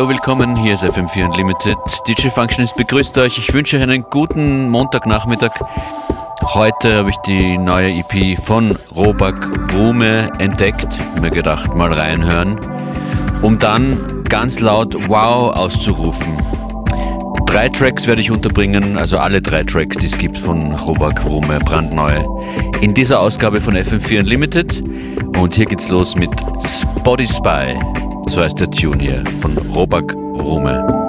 Hallo, willkommen, hier ist FM4 Unlimited. DJ Functionist begrüßt euch. Ich wünsche euch einen guten Montagnachmittag. Heute habe ich die neue EP von Robak Rume entdeckt. Mir gedacht, mal reinhören. Um dann ganz laut Wow auszurufen. Drei Tracks werde ich unterbringen, also alle drei Tracks, die es gibt von Robak Rume, brandneu. In dieser Ausgabe von FM4 Unlimited. Und hier geht's los mit Spotty Spy. So heißt der Tune hier von Robak Rume.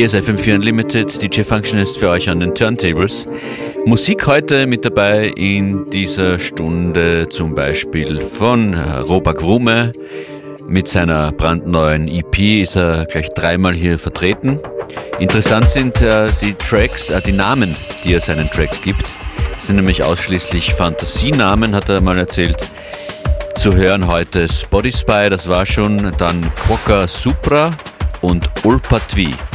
Hier ist FM4 Unlimited, DJ Functionist für euch an den Turntables. Musik heute mit dabei in dieser Stunde zum Beispiel von Robak Rume. Mit seiner brandneuen EP ist er gleich dreimal hier vertreten. Interessant sind äh, die Tracks, äh, die Namen, die er seinen Tracks gibt. Das sind nämlich ausschließlich Fantasienamen, hat er mal erzählt. Zu hören heute Spotify, das war schon, dann Quokka Supra und Ulpatvi. Ihr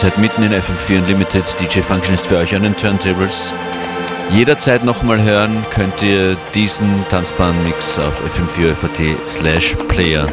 seid mitten in FM4 Unlimited. DJ Function ist für euch an den Turntables. Jederzeit nochmal hören könnt ihr diesen tanzbaren Mix auf fm4.at slash player.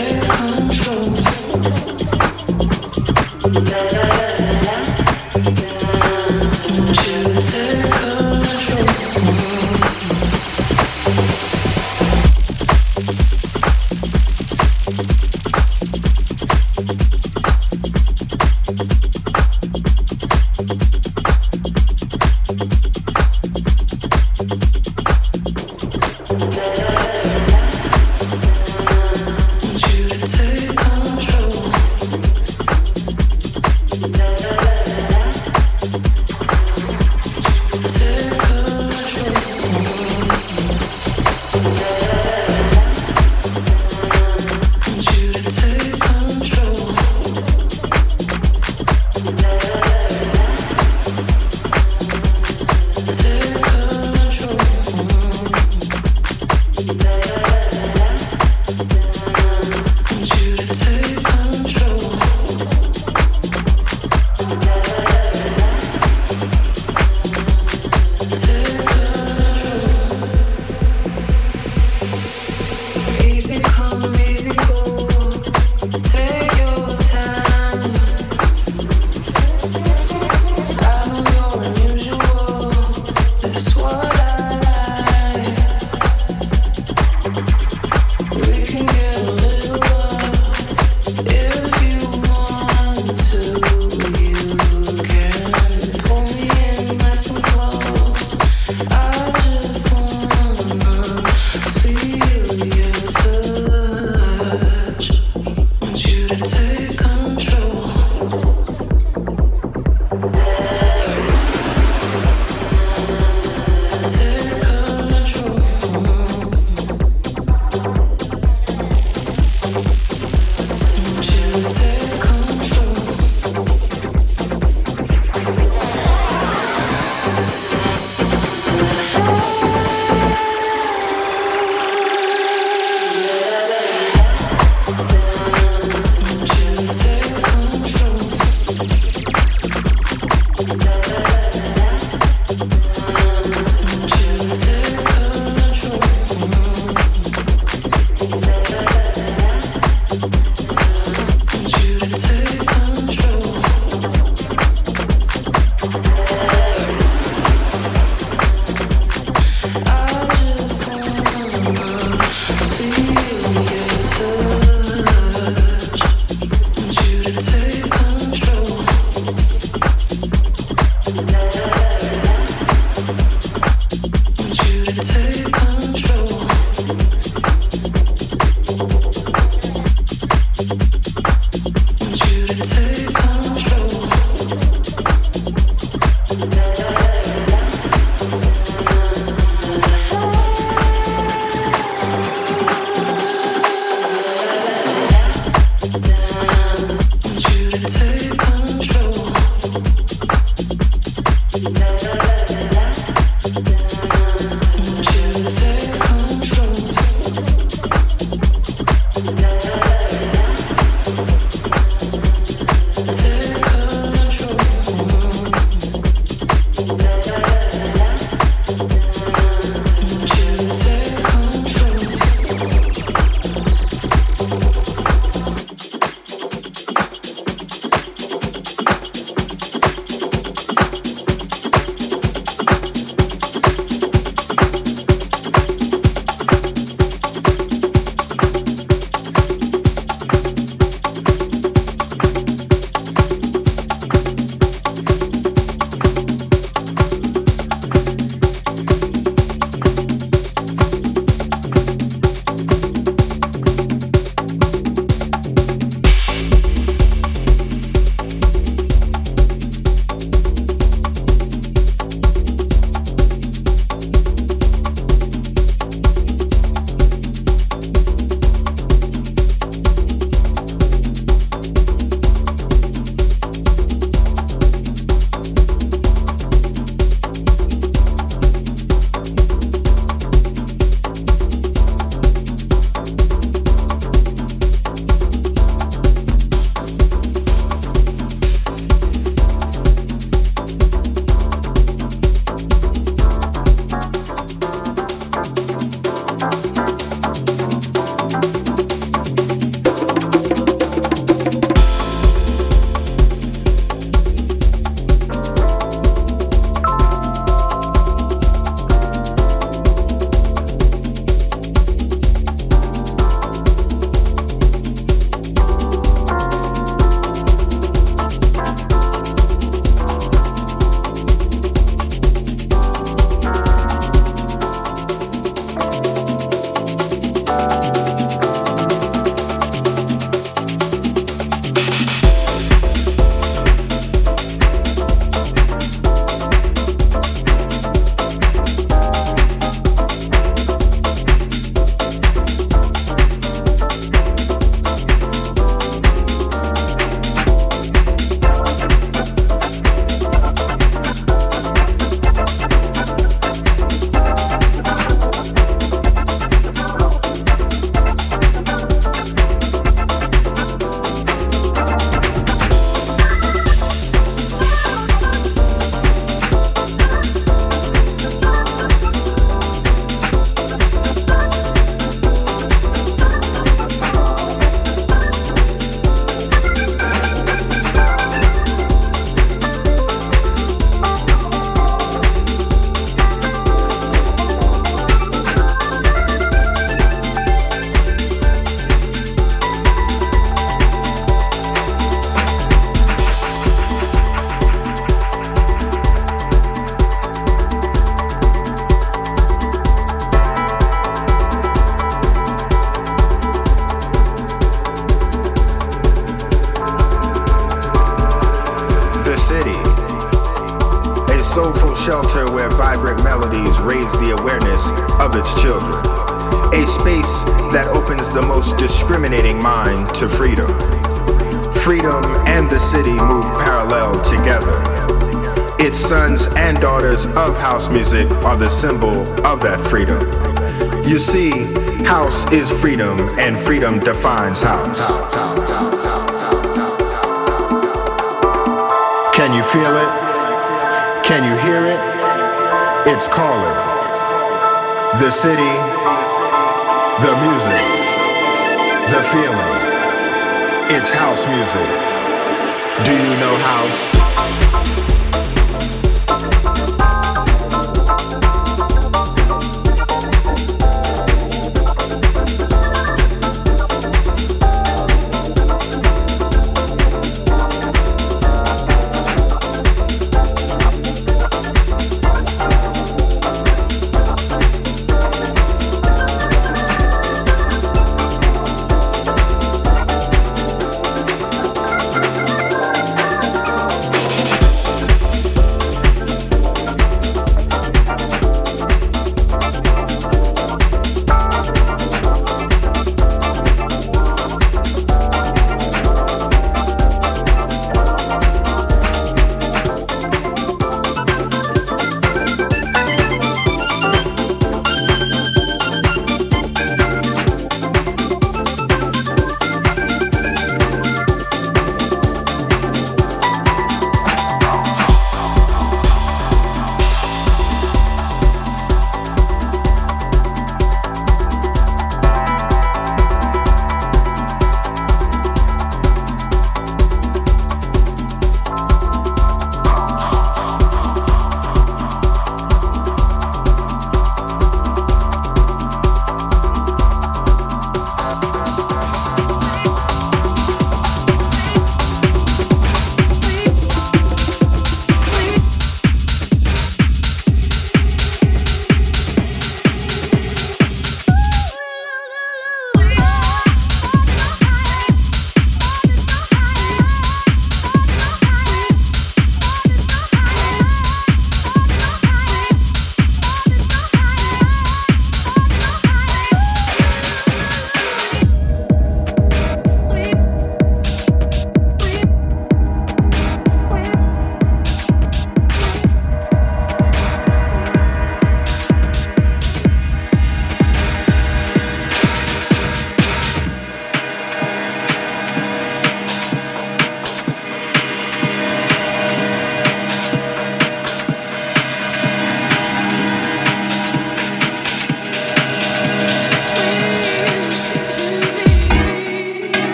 There's that opens the most discriminating mind to freedom. Freedom and the city move parallel together. Its sons and daughters of house music are the symbol of that freedom. You see, house is freedom, and freedom defines house. Can you feel it? Can you hear it? It's calling. The city, the music, the feeling. It's house music. Do you know house?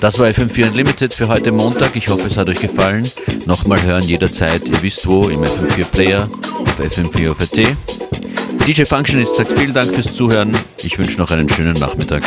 Das war FM4 Unlimited für heute Montag. Ich hoffe, es hat euch gefallen. Nochmal hören jederzeit, ihr wisst wo, im FM4 Player, auf FM4 OVT. DJ Functionist sagt vielen Dank fürs Zuhören. Ich wünsche noch einen schönen Nachmittag.